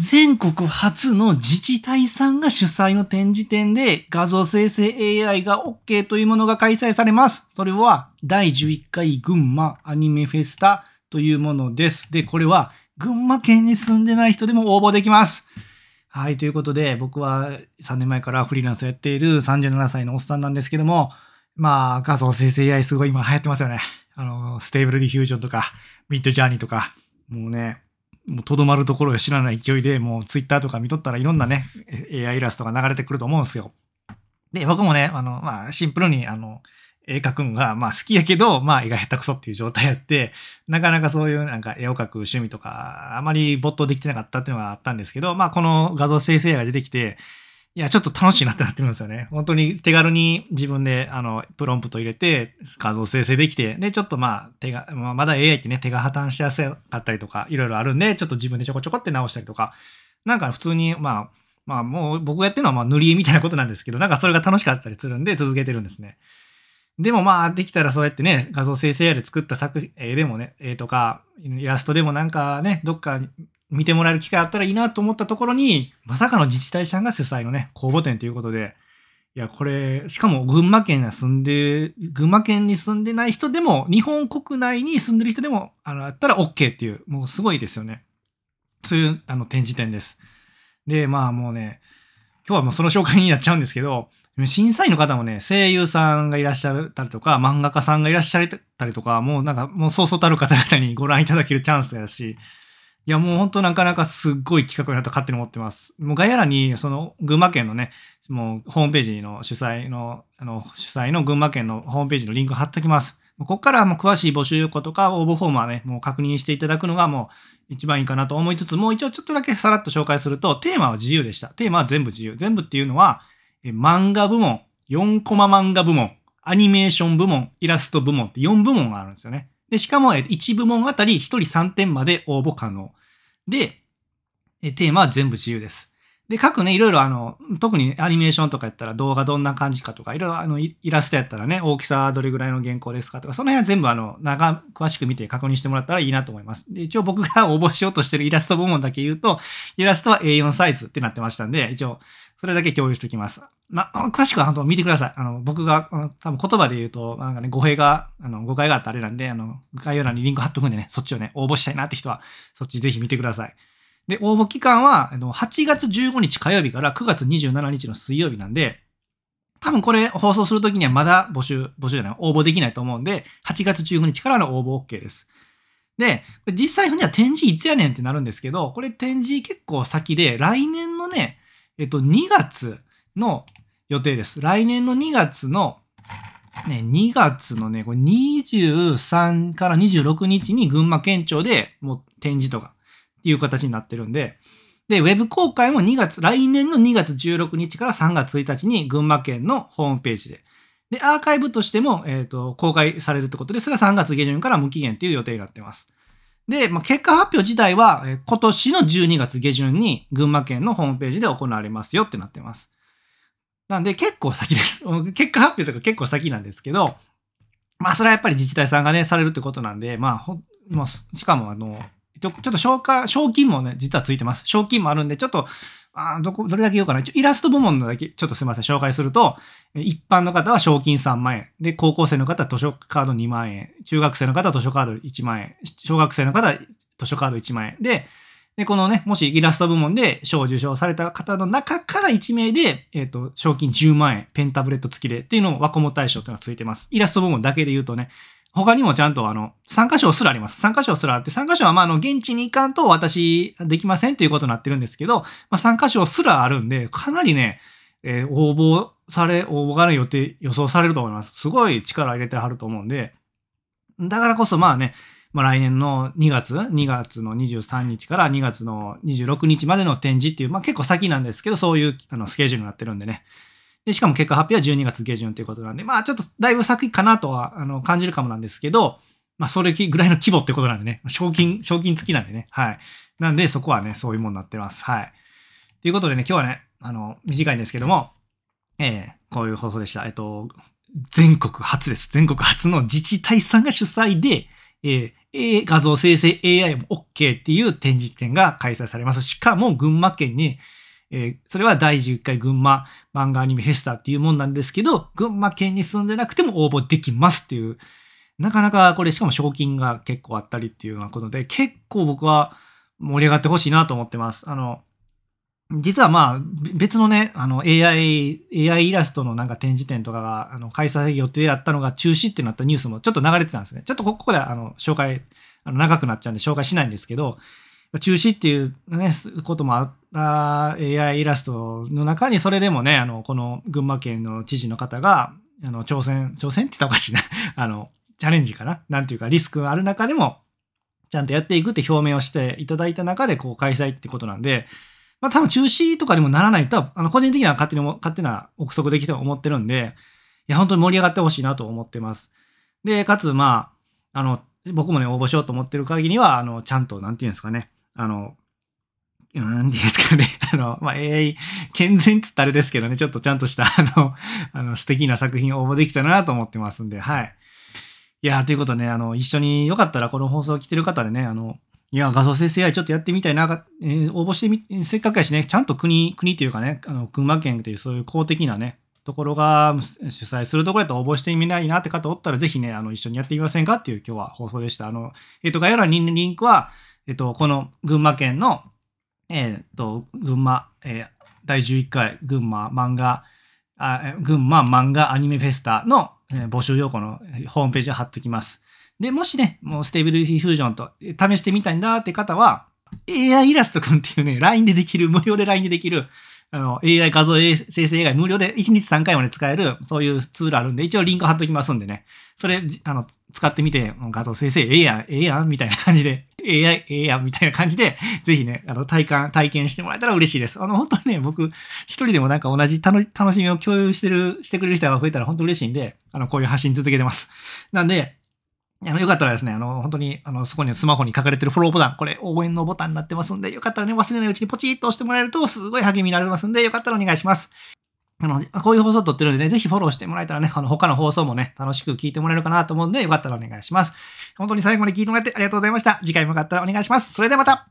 全国初の自治体さんが主催の展示展で画像生成 AI が OK というものが開催されます。それは第11回群馬アニメフェスタというものです。で、これは群馬県に住んでない人でも応募できます。はい、ということで僕は3年前からフリーランスをやっている37歳のおっさんなんですけども、まあ画像生成 AI すごい今流行ってますよね。あの、 Stable Diffusion とか、ミッドジャーニーとか、もうね、もうとどまるところを知らない勢いで、もうツイッターとか見とったらいろんなね、AI イラストが流れてくると思うんですよ。で、僕もね、あの、まあ、シンプルに、あの、絵描くんが、まあ好きやけど、まあ絵が下手くそっていう状態やって、なかなかそういうなんか絵を描く趣味とか、あまり没頭できてなかったっていうのがあったんですけど、まあこの画像生成 AI が出てきて、いや、ちょっと楽しいなってなってるんですよね。本当に手軽に自分で、あの、プロンプト入れて、画像生成できて、で、ちょっとまあ、手が、まあ、まだ AI ってね、手が破綻しやすかったりとか、いろいろあるんで、ちょっと自分でちょこちょこって直したりとか、なんか普通に、まあ、まあもう僕がやってるのはまあ塗り絵みたいなことなんですけど、なんかそれが楽しかったりするんで続けてるんですね。でもまあできたらそうやってね、画像生成 AI で作った作絵でもね、絵とかイラストでもなんかね、どっか見てもらえる機会あったらいいなと思ったところに、まさかの自治体さんが主催のね、公募展ということで、いや、これ、しかも群馬県に住んで、群馬県に住んでない人でも、日本国内に住んでる人でも、あの、あったら OK っていう、もうすごいですよね。そういう、あの、展示展です。で、まあもうね、今日はもうその紹介になっちゃうんですけど、審査員の方もね、声優さんがいらっしゃったりとか、漫画家さんがいらっしゃったりとか、もうなんか、もうそうそうたる方々にご覧いただけるチャンスやし、いや、もう本当なかなかすっごい企画になった勝手に思ってます。もう概要欄に、その群馬県のね、もうホームページの主催の、あの、主催の群馬県のホームページのリンク貼っておきます。ここからもう詳しい募集項とか応募フォームはね、もう確認していただくのがもう一番いいかなと思いつつ、もう一応ちょっとだけさらっと紹介すると、テーマは自由でした。テーマは全部自由。全部っていうのは、漫画部門、4コマ漫画部門、アニメーション部門、イラスト部門って4部門があるんですよね。で、しかも1部門あたり1人3点まで応募可能。で、テーマは全部自由です。で、各ね、いろいろあの、特にアニメーションとかやったら動画どんな感じかとか、いろいろあの、イラストやったらね、大きさどれぐらいの原稿ですかとか、その辺は全部あの、長、詳しく見て確認してもらったらいいなと思います。で、一応僕が応募しようとしてるイラスト部門だけ言うと、イラストは A4 サイズってなってましたんで、一応、それだけ共有しておきます。まあ、詳しくは本当見てください。あの、僕が、多分言葉で言うと、なんかね、語弊が、あの、誤解があったあれなんで、あの、概要欄にリンク貼っとくんでね、そっちをね、応募したいなって人は、そっちぜひ見てください。で、応募期間は、あの8月15日火曜日から9月27日の水曜日なんで、多分これ放送するときにはまだ募集、募集じゃない、応募できないと思うんで、8月15日からの応募 OK です。で、実際には展示いつやねんってなるんですけど、これ展示結構先で、来年のね、えっと、2月の予定です。来年の2月の、ね、2月のね、これ23から26日に群馬県庁でもう展示とかっていう形になってるんで、で、ウェブ公開も2月、来年の2月16日から3月1日に群馬県のホームページで。で、アーカイブとしても、えっ、ー、と、公開されるってことで、それは3月下旬から無期限っていう予定になってます。で、まあ、結果発表自体は、え、今年の12月下旬に群馬県のホームページで行われますよってなってます。なんで結構先です。結果発表とか結構先なんですけど、まあそれはやっぱり自治体さんがね、されるってことなんで、まあほ、まあ、しかもあの、ちょっと消化、賞金もね、実はついてます。賞金もあるんで、ちょっと、あどこ、どれだけ言おうかな。イラスト部門のだけ、ちょっとすいません、紹介すると、一般の方は賞金3万円。で、高校生の方は図書カード2万円。中学生の方は図書カード1万円。小学生の方は図書カード1万円。で、で、このね、もしイラスト部門で賞を受賞された方の中から1名で、えっ、ー、と、賞金10万円、ペンタブレット付きでっていうのをワコモ大賞っていうのがついてます。イラスト部門だけで言うとね、他にもちゃんとあの、参加賞すらあります。参加賞すらあって、参加賞はまああの、現地に行かんと私できませんということになってるんですけど、まあ参加賞すらあるんで、かなりね、えー、応募され、応募がね、予定、予想されると思います。すごい力入れてはると思うんで、だからこそまあね、まあ、来年の2月、2月の23日から2月の26日までの展示っていう、まあ結構先なんですけど、そういうあのスケジュールになってるんでね。で、しかも結果発表は12月下旬ということなんで、まあちょっとだいぶ先かなとはあの感じるかもなんですけど、まあそれぐらいの規模ってことなんでね、賞金、賞金付きなんでね、はい。なんでそこはね、そういうものになってます。はい。ということでね、今日はね、あの、短いんですけども、ええー、こういう放送でした。えっと、全国初です。全国初の自治体さんが主催で、えー、画像生成 AI も OK っていう展示展が開催されます。しかも群馬県に、えー、それは第11回群馬漫画アニメフェスタっていうもんなんですけど、群馬県に住んでなくても応募できますっていう、なかなかこれしかも賞金が結構あったりっていうようなことで、結構僕は盛り上がってほしいなと思ってます。あの、実はまあ別のね、あの AI、AI イラストのなんか展示展とかがあの開催予定だったのが中止ってなったニュースもちょっと流れてたんですね。ちょっとここであの紹介、あの長くなっちゃうんで紹介しないんですけど、中止っていうね、こともあった AI イラストの中にそれでもね、あの、この群馬県の知事の方が、あの、挑戦、挑戦って言ったらおかしいな。あの、チャレンジかな？なんていうかリスクがある中でも、ちゃんとやっていくって表明をしていただいた中で、こう開催ってことなんで、まあ多分中止とかにもならないと、あの個人的には勝手に勝手な憶測できて思ってるんで、いや、本当に盛り上がってほしいなと思ってます。で、かつ、まあ、あの、僕もね、応募しようと思ってる限りは、あの、ちゃんと、なんていうんですかね、あの、なんていうんですかね、あの、まあ、AI、健全っつったあれですけどね、ちょっとちゃんとした、あの、あの、素敵な作品を応募できたなと思ってますんで、はい。いや、ということでね、あの、一緒によかったらこの放送を来てる方でね、あの、いや、画像生成 AI ちょっとやってみたいな、えー、応募してみ、せっかくやしね、ちゃんと国、国というかね、あの、群馬県というそういう公的なね、ところが主催するところやと応募してみないなって方おったら、ぜひね、あの、一緒にやってみませんかっていう今日は放送でした。あの、えっ、ー、と、概要欄にリンクは、えっ、と、この群馬県の、えっ、と、群馬、え第11回群馬漫画、あ群馬漫画アニメフェスタの、え募集要項のホームページを貼っておきます。で、もしね、もう Stable Diffusion と試してみたいんだって方は、AI イラストくんっていうね、LINE でできる、無料で LINE でできる、あの、AI 画像生成 AI 無料で1日3回まで使える、そういうツールあるんで、一応リンク貼っときますんでね。それ、あの、使ってみて、画像生成ええやん、ええやん、みたいな感じで、AI、ええやん、みたいな感じで、ぜひね、あの、体感、体験してもらえたら嬉しいです。あの、本当にね、僕、一人でもなんか同じ楽しみを共有してる、してくれる人が増えたら本当嬉しいんで、あの、こういう発信続けてます。なんで、あの、よかったらですね、あの、本当に、あの、そこにスマホに書かれてるフォローボタン、これ応援のボタンになってますんで、よかったらね、忘れないうちにポチッと押してもらえると、すごい励みになりますんで、よかったらお願いします。あの、こういう放送撮ってるんでね、ぜひフォローしてもらえたらね、あの、他の放送もね、楽しく聞いてもらえるかなと思うんで、よかったらお願いします。本当に最後まで聞いてもらってありがとうございました。次回もよかったらお願いします。それではまた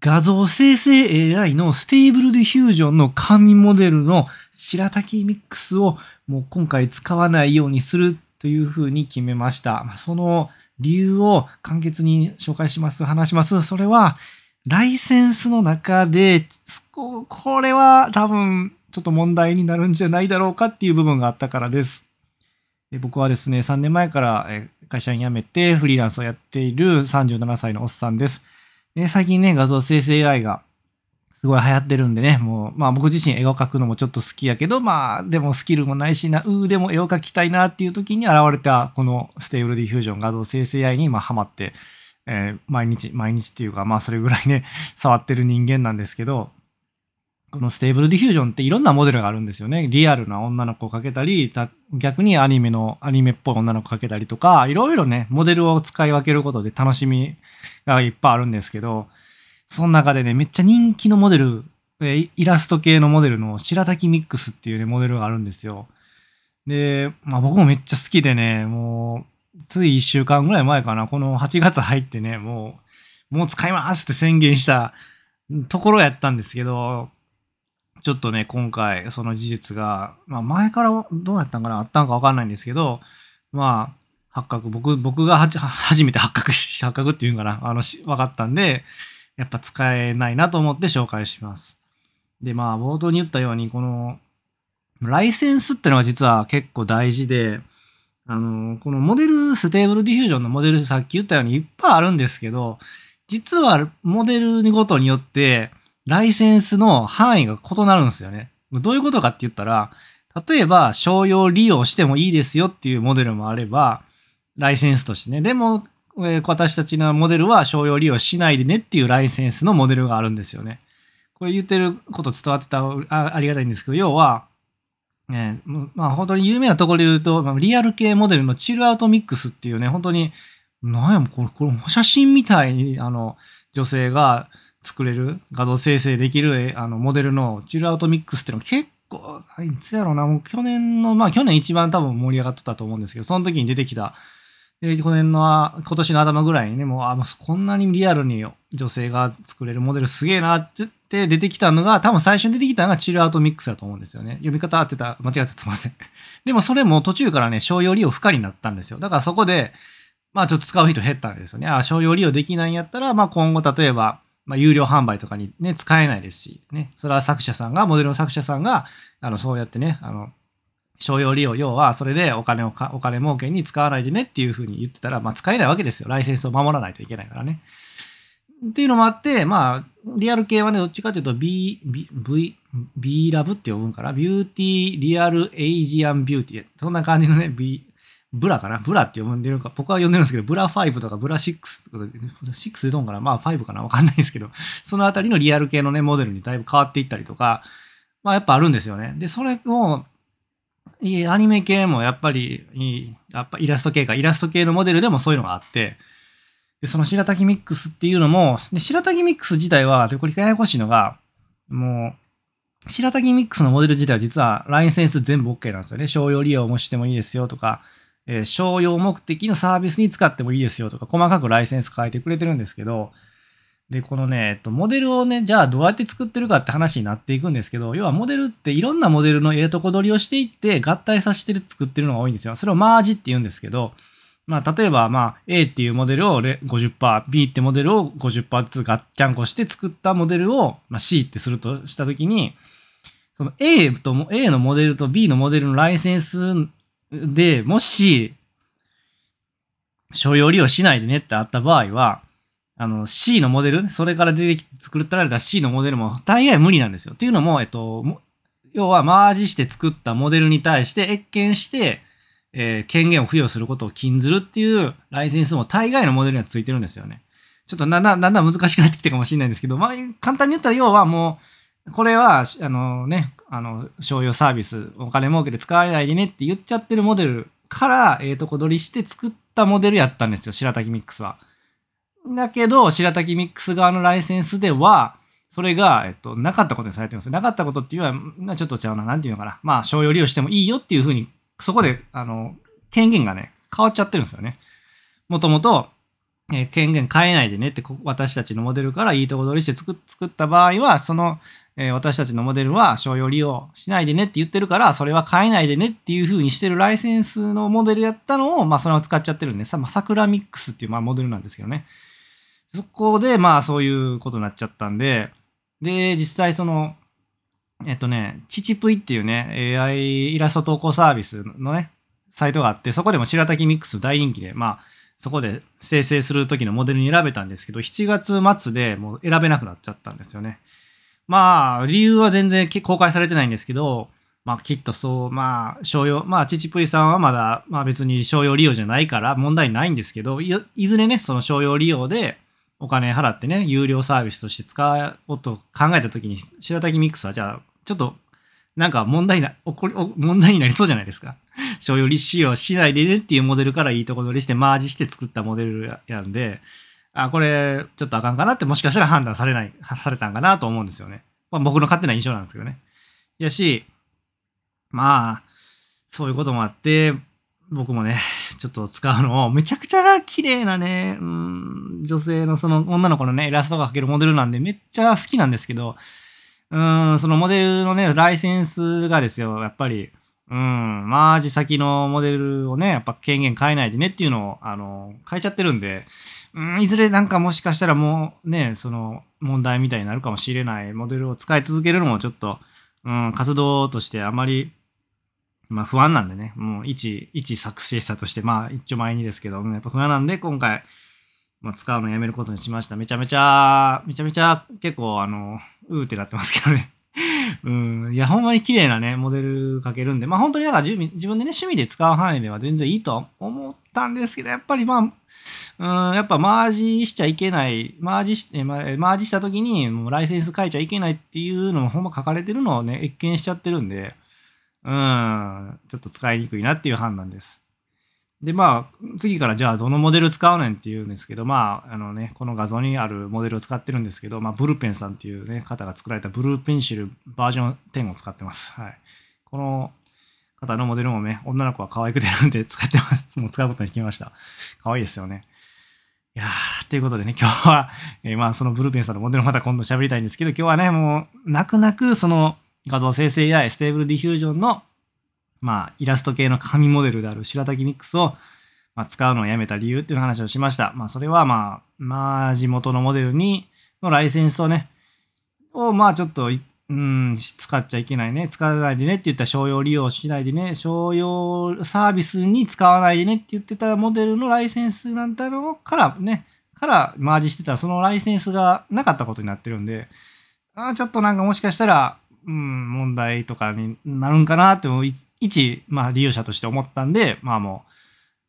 画像生成 AI の Stable Diffusion の神モデルの白滝ミックスをもう今回使わないようにするというふうに決めました。その理由を簡潔に紹介します、話します。それは、ライセンスの中で、これは多分ちょっと問題になるんじゃないだろうかっていう部分があったからです。僕はですね、3年前から会社に辞めてフリーランスをやっている37歳のおっさんです。最近ね、画像生成 AI がすごい流行ってるんでね、もう、まあ僕自身絵を描くのもちょっと好きやけど、まあでもスキルもないしな、うーでも絵を描きたいなっていう時に現れたこの Stable Diffusion 画像生成 AI にまハマって、えー、毎日、毎日っていうか、まあそれぐらいね、触ってる人間なんですけど、この Stable Diffusion っていろんなモデルがあるんですよね。リアルな女の子を描けたり、逆にアニメの、アニメっぽい女の子を描けたりとか、いろいろね、モデルを使い分けることで楽しみがいっぱいあるんですけど、その中でね、めっちゃ人気のモデル、イラスト系のモデルの白滝ミックスっていうね、モデルがあるんですよ。で、まあ僕もめっちゃ好きでね、もう、つい1週間ぐらい前かな、この8月入ってね、もう、もう使いますって宣言したところやったんですけど、ちょっとね、今回、その事実が、まあ前からどうやったんかな、あったんかわかんないんですけど、まあ、発覚、僕、僕が 初めて発覚し、発覚っていうんかな、あの、分かったんで、やっぱ使えないなと思って紹介します。で、まあ、冒頭に言ったように、この、ライセンスってのが実は結構大事で、あの、このモデル、 Stable Diffusion のモデル、さっき言ったようにいっぱいあるんですけど、実はモデルごとによって、ライセンスの範囲が異なるんですよね。どういうことかって言ったら、例えば商用利用してもいいですよっていうモデルもあれば、ライセンスとしてね。でも、え私たちのモデルは商用利用しないでねっていうライセンスのモデルがあるんですよね。これ言ってること伝わってたあありがたいんですけど、要は、ね、まあ本当に有名なところで言うと、リアル系モデルのチルアウトミックスっていうね、本当に、なんやもこれ、これ写真みたいに、あの、女性が作れる、画像生成できるあのモデルのチルアウトミックスっていうのは結構、いつやろうな、もう去年の、まあ去年一番多分盛り上がってたと思うんですけど、その時に出てきたで、この辺の、今年の頭ぐらいにね、もう、あ、もうこんなにリアルに女性が作れるモデルすげえなって言って出てきたのが、多分最初に出てきたのがチルアウトミックスだと思うんですよね。読み方合ってた、間違ってすいません。でもそれも途中からね、商用利用不可になったんですよ。だからそこで、まあちょっと使う人減ったんですよね。あ、商用利用できないんやったら、まあ今後例えば、まあ有料販売とかにね、使えないですし、ね。それは作者さんが、モデルの作者さんが、あの、そうやってね、あの、商用利用、要はそれでお金をか、お金儲けに使わないでねっていうふうに言ってたら、まあ使えないわけですよ。ライセンスを守らないといけないからね。っていうのもあって、まあ、リアル系はね、どっちかというと B、B、V、B ラブって呼ぶんかな。ビューティー、リアル、エイジアンビューティー。そんな感じのね、B、ブラかなブラって呼んでるか、僕は呼んでるんですけど、ブラ5とかブラ6とか、6でどんかなまあ5かなわかんないですけど、そのあたりのリアル系のね、モデルにだいぶ変わっていったりとか、まあやっぱあるんですよね。で、それを、アニメ系もやっぱり、やっぱイラスト系か、イラスト系のモデルでもそういうのがあって、で、その白滝ミックスっていうのも、で白滝ミックス自体は、でこれややこしいのが、もう、白滝ミックスのモデル自体は実はライセンス全部 OK なんですよね。商用利用もしてもいいですよとか、えー、商用目的のサービスに使ってもいいですよとか、細かくライセンス変えてくれてるんですけど、で、このね、えっと、モデルをね、じゃあどうやって作ってるかって話になっていくんですけど、要はモデルっていろんなモデルのええとこ取りをしていって合体させてる作ってるのが多いんですよ。それをマージって言うんですけど、まあ、例えば、まあ、A っていうモデルを50%、B ってモデルを50%ずつガッチャンコして作ったモデルを、まあ、C ってするとしたときに、その A と、A のモデルと B のモデルのライセンスでもし、所要利用しないでねってあった場合は、あの C のモデル、それから出てきて作られた C のモデルも大概無理なんですよ。っていうのも、えっと、要はマージして作ったモデルに対して越見して、えー、権限を付与することを禁ずるっていうライセンスも大概のモデルにはついてるんですよね。ちょっとだんだんだんだん難しくなってきてるかもしれないんですけど、まあ、簡単に言ったら要はもう、これは、あのね、あの、商用サービス、お金儲けで使えないでねって言っちゃってるモデルから、ええ、とこ取りして作ったモデルやったんですよ、白滝ミックスは。だけど、白滝ミックス側のライセンスでは、それが、えっと、なかったことにされてます。なかったことっていうのは、ちょっと違うな。なんていうのかな。まあ、商用利用してもいいよっていうふうにそこで、あの、権限がね、変わっちゃってるんですよね。もともと、えー、権限変えないでねって、私たちのモデルからいいとこ取りして作作った場合は、その、えー、私たちのモデルは商用利用しないでねって言ってるから、それは変えないでねっていう風にしてるライセンスのモデルやったのを、まあ、それを使っちゃってるんで、さ、まあ、桜ミックスっていう、まあ、モデルなんですけどね。そこで、まあ、そういうことになっちゃったんで、で、実際その、えっとね、チチプイっていうね、AI イラスト投稿サービスのね、サイトがあって、そこでも白滝ミックス大人気で、まあ、そこで生成する時のモデルに選べたんですけど、7月末でもう選べなくなっちゃったんですよね。まあ、理由は全然公開されてないんですけど、まあ、きっとそう、まあ、商用、まあ、チチプイさんはまだ、まあ別に商用利用じゃないから問題ないんですけど、いずれね、その商用利用でお金払ってね、有料サービスとして使おうと考えたときに、白滝ミックスはじゃあ、ちょっと、なんか問題な、起こり、問題になりそうじゃないですか。商用利使用しないでねっていうモデルからいいとこ取りしてマージして作ったモデルやんで、あ、これちょっとあかんかなってもしかしたら判断されない、されたんかなと思うんですよね。まあ僕の勝手な印象なんですけどね。やし、まあ、そういうこともあって、僕もね、ちょっと使うのを、めちゃくちゃ綺麗なね、うん、女性のその女の子のね、イラストが描けるモデルなんでめっちゃ好きなんですけど、うん、そのモデルのね、ライセンスがですよ、やっぱり、うん、マージ先のモデルをね、やっぱ権限変えないでねっていうのを、あの、変えちゃってるんで、うん、いずれなんかもしかしたらもうね、その問題みたいになるかもしれないモデルを使い続けるのもちょっと、うん、活動としてあまり、まあ不安なんでね、もう一、一作成者として、まあ一丁前にですけど、やっぱ不安なんで今回、まあ、使うのやめることにしました。めちゃめちゃ、めちゃめちゃ結構あの、うーってなってますけどね。うん。いや、ほんまに綺麗なね、モデルかけるんで、まあ本当にだから自分でね、趣味で使う範囲では全然いいと思ったんですけど、やっぱりまあ、うん、やっぱマージしちゃいけない、マージして、マージした時にもうライセンス書いちゃいけないっていうのもほんま書かれてるのをね、越見しちゃってるんで、うん、ちょっと使いにくいなっていう判断です。で、まあ、次からじゃあどのモデル使うねんっていうんですけど、まあ、あのね、この画像にあるモデルを使ってるんですけど、まあ、ブルペンさんっていうね、方が作られたブルーペンシルバージョン10を使ってます。はい。この方のモデルもね、女の子は可愛くてるんで使ってます。もう使うことに決めました。可愛いですよね。いやー、ということでね、今日は、えー、まあそのブルーペンさんのモデルまた今度喋りたいんですけど、今日はね、もう泣く泣くその画像生成 AI、 Stable Diffusion の、まあイラスト系の神モデルである白滝ミックスを、まあ、使うのをやめた理由っていう話をしました。まあそれはまあ、まあ元のモデルに、のライセンスをね、をまあちょっとうん、使っちゃいけないね。使わないでねって言ったら商用利用しないでね。商用サービスに使わないでねって言ってたモデルのライセンスなんだろうからね、からマージしてたらそのライセンスがなかったことになってるんで、あちょっとなんかもしかしたら、うん、問題とかになるんかなって一、まあ、利用者として思ったんで、まあもう、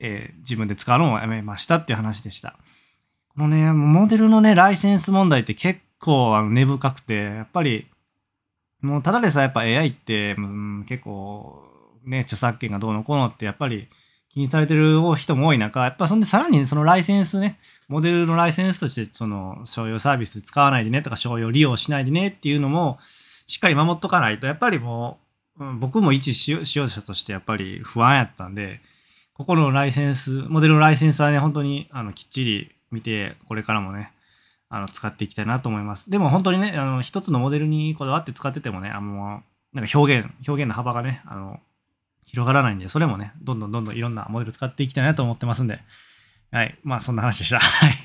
えー、自分で使うのをやめましたっていう話でした。このね、モデルのね、ライセンス問題って結構あの根深くて、やっぱりもうただでさやっぱ AI って、うん、結構ね、著作権がどうのこうのってやっぱり気にされてる人も多い中、やっぱそんでさらにそのライセンスね、モデルのライセンスとしてその商用サービス使わないでねとか商用利用しないでねっていうのもしっかり守っとかないと、やっぱりもう、うん、僕も一使用者としてやっぱり不安やったんで、ここのライセンス、モデルのライセンスはね、本当にあのきっちり見て、これからもね、あの使っていきたいなと思います。でも本当にね、あの一つのモデルにこだわって使っててもね、あのなんか表現、表現の幅がね、あの広がらないんで、それもね、どんどんどんどんいろんなモデル使っていきたいなと思ってますんで、はい。まあそんな話でした。はい。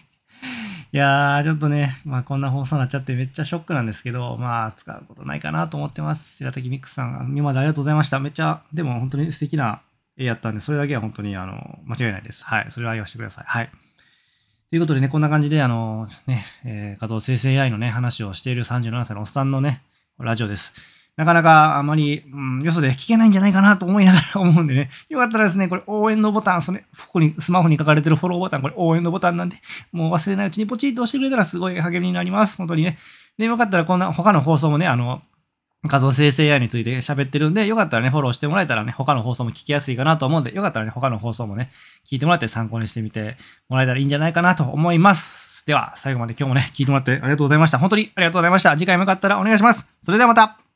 いやー、ちょっとね、まあこんな放送になっちゃってめっちゃショックなんですけど、まあ使うことないかなと思ってます。白滝ミックスさん、今までありがとうございました。めっちゃ、でも本当に素敵な絵やったんで、それだけは本当にあの間違いないです。はい。それは言わせてください。はい。ということでね、こんな感じで、あの、ね、えー、画像生成 AI のね、話をしている37歳のおっさんのね、ラジオです。なかなかあまり、うん、よそで聞けないんじゃないかなと思いながら思うんでね、よかったらですね、これ応援のボタン、それ、ここに、スマホに書かれてるフォローボタン、これ応援のボタンなんで、もう忘れないうちにポチッと押してくれたらすごい励みになります。本当にね。で、よかったらこんな他の放送もね、あの、画像生成 AI について喋ってるんで、よかったらね、フォローしてもらえたらね、他の放送も聞きやすいかなと思うんで、よかったらね、他の放送もね、聞いてもらって参考にしてみてもらえたらいいんじゃないかなと思います。では、最後まで今日もね、聞いてもらってありがとうございました。本当にありがとうございました。次回もよかったらお願いします。それではまた